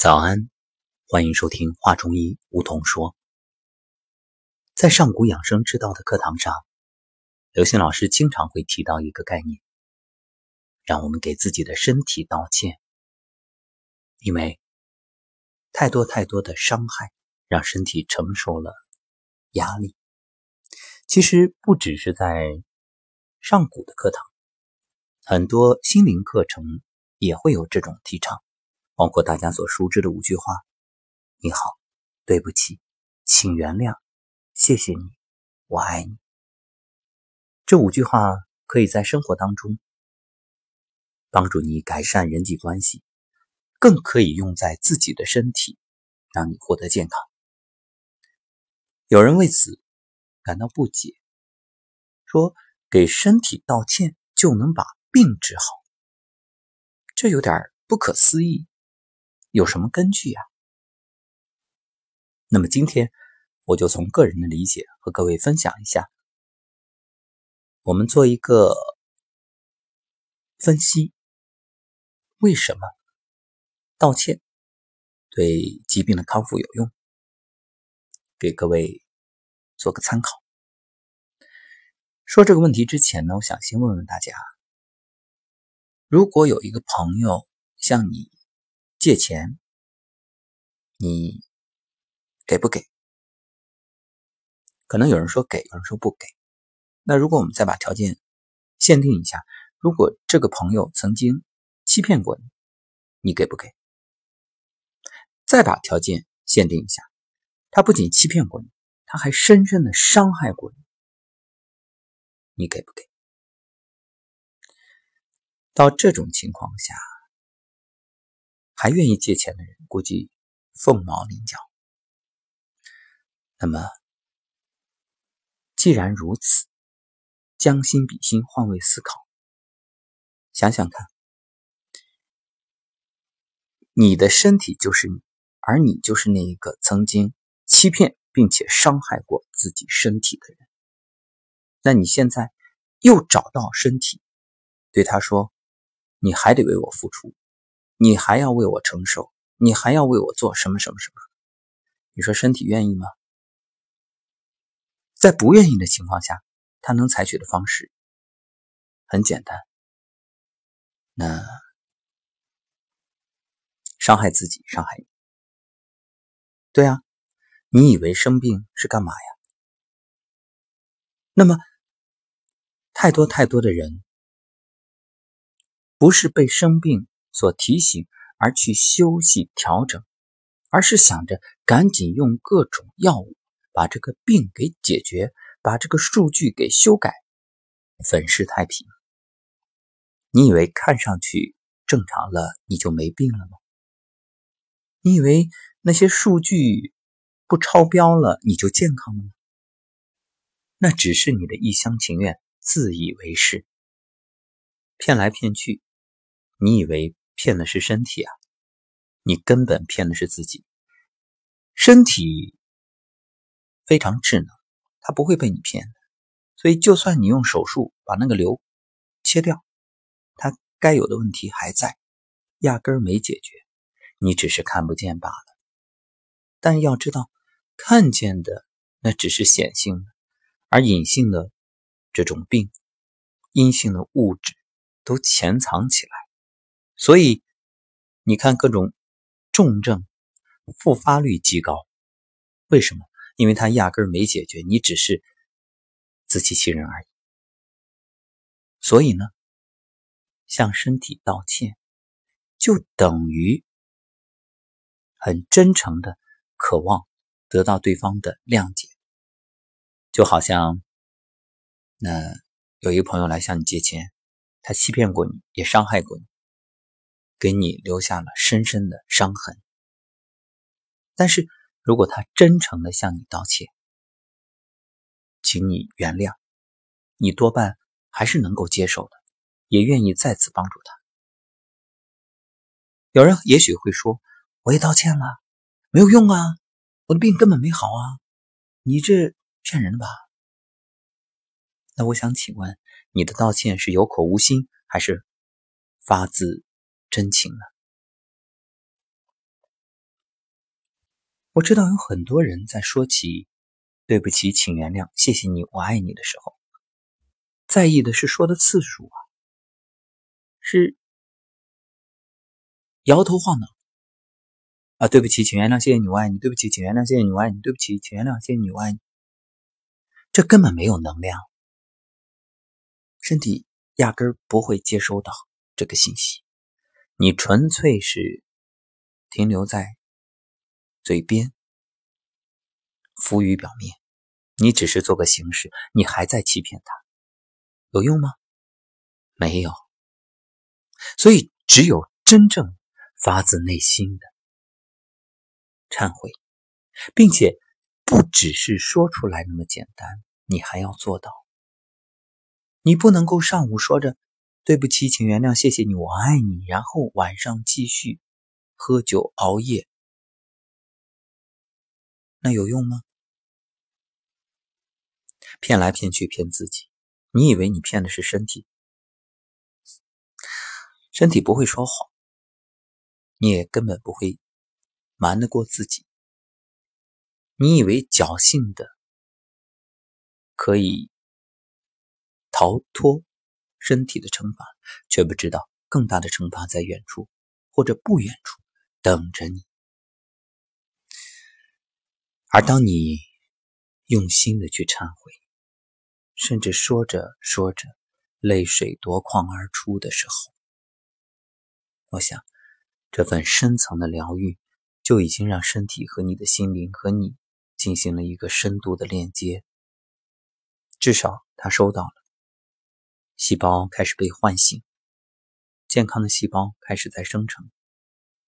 早安，欢迎收听《话中医》，梧桐说。在上古养生之道的课堂上，刘星老师经常会提到一个概念，让我们给自己的身体道歉，因为太多太多的伤害让身体承受了压力。其实不只是在上古的课堂，很多心灵课程也会有这种提倡。包括大家所熟知的五句话：“你好，对不起，请原谅，谢谢你，我爱你。”这五句话可以在生活当中帮助你改善人际关系，更可以用在自己的身体，让你获得健康。有人为此感到不解，说：“给身体道歉就能把病治好？”这有点不可思议。有什么根据呀？那么今天我就从个人的理解和各位分享一下，我们做一个分析，为什么道歉对疾病的康复有用？给各位做个参考。说这个问题之前呢，我想先问问大家：如果有一个朋友向你，借钱，你给不给？可能有人说给，有人说不给。那如果我们再把条件限定一下，如果这个朋友曾经欺骗过你，你给不给？再把条件限定一下，他不仅欺骗过你，他还深深的伤害过你，你给不给？到这种情况下。还愿意借钱的人，估计凤毛麟角。那么，既然如此，将心比心，换位思考，想想看，你的身体就是你，而你就是那一个曾经欺骗并且伤害过自己身体的人。那你现在又找到身体，对他说：“你还得为我付出。”你还要为我承受，你还要为我做什么什么什么？你说身体愿意吗？在不愿意的情况下，他能采取的方式很简单，那伤害自己，伤害你。对啊，你以为生病是干嘛呀？那么，太多太多的人不是被生病。所提醒而去休息调整，而是想着赶紧用各种药物把这个病给解决，把这个数据给修改，粉饰太平。你以为看上去正常了，你就没病了吗？你以为那些数据不超标了，你就健康了吗？那只是你的一厢情愿，自以为是，骗来骗去，你以为？骗的是身体啊，你根本骗的是自己。身体非常智能，它不会被你骗的。所以，就算你用手术把那个瘤切掉，它该有的问题还在，压根儿没解决，你只是看不见罢了。但要知道，看见的那只是显性的，而隐性的这种病、阴性的物质都潜藏起来。所以，你看各种重症复发率极高，为什么？因为他压根儿没解决，你只是自欺欺人而已。所以呢，向身体道歉，就等于很真诚的渴望得到对方的谅解。就好像，那有一个朋友来向你借钱，他欺骗过你，也伤害过你。给你留下了深深的伤痕。但是如果他真诚的向你道歉，请你原谅，你多半还是能够接受的，也愿意再次帮助他。有人也许会说：“我也道歉了，没有用啊，我的病根本没好啊，你这骗人的吧？”那我想请问，你的道歉是有口无心，还是发自？真情呢？我知道有很多人在说起“对不起，请原谅，谢谢你，我爱你”的时候，在意的是说的次数啊，是摇头晃脑啊。对不起，请原谅，谢谢你，我爱你。对不起，请原谅，谢谢你，我爱你。对不起，请原谅，谢谢你，我爱你。这根本没有能量，身体压根儿不会接收到这个信息。你纯粹是停留在嘴边，浮于表面。你只是做个形式，你还在欺骗他，有用吗？没有。所以，只有真正发自内心的忏悔，并且不只是说出来那么简单。你还要做到，你不能够上午说着“对不起，请原谅，谢谢你，我爱你”，然后晚上继续喝酒熬夜，那有用吗？骗来骗去骗自己，你以为你骗的是身体？身体不会说谎，你也根本不会瞒得过自己。你以为侥幸的？可以逃脱身体的惩罚，却不知道更大的惩罚在远处，或者不远处等着你。而当你用心的去忏悔，甚至说着说着泪水夺眶而出的时候，我想这份深层的疗愈就已经让身体和你的心灵和你进行了一个深度的链接。至少他收到了，细胞开始被唤醒，健康的细胞开始在生成，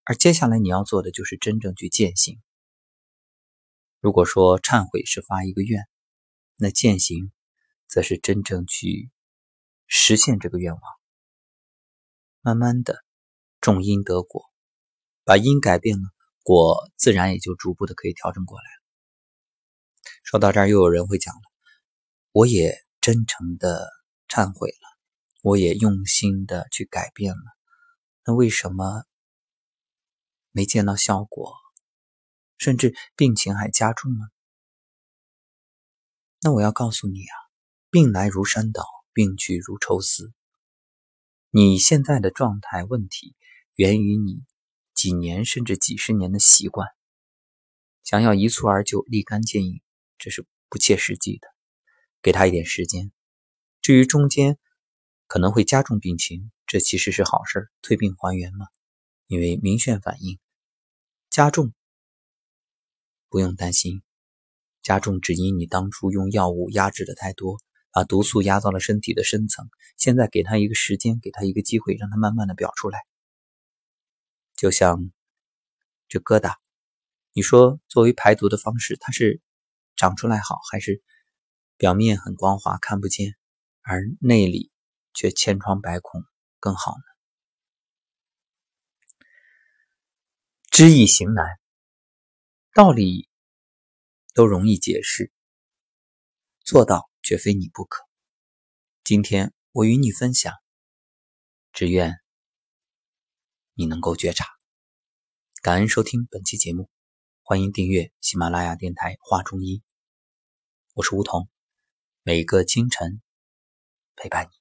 而接下来你要做的就是真正去践行。如果说忏悔是发一个愿，那践行则是真正去实现这个愿望。慢慢的，种因得果，把因改变了，果自然也就逐步的可以调整过来了。说到这儿，又有人会讲了。我也真诚的忏悔了，我也用心的去改变了，那为什么没见到效果，甚至病情还加重呢？那我要告诉你啊，病来如山倒，病去如抽丝。你现在的状态问题，源于你几年甚至几十年的习惯，想要一蹴而就、立竿见影，这是不切实际的。给他一点时间，至于中间可能会加重病情，这其实是好事退病还原嘛。因为明眩反应加重，不用担心，加重只因你当初用药物压制的太多，把毒素压到了身体的深层。现在给他一个时间，给他一个机会，让他慢慢的表出来。就像这疙瘩，你说作为排毒的方式，它是长出来好还是？表面很光滑，看不见，而内里却千疮百孔，更好呢。知易行难，道理都容易解释，做到绝非你不可。今天我与你分享，只愿你能够觉察。感恩收听本期节目，欢迎订阅喜马拉雅电台《话中医》，我是梧桐。每个清晨，陪伴你。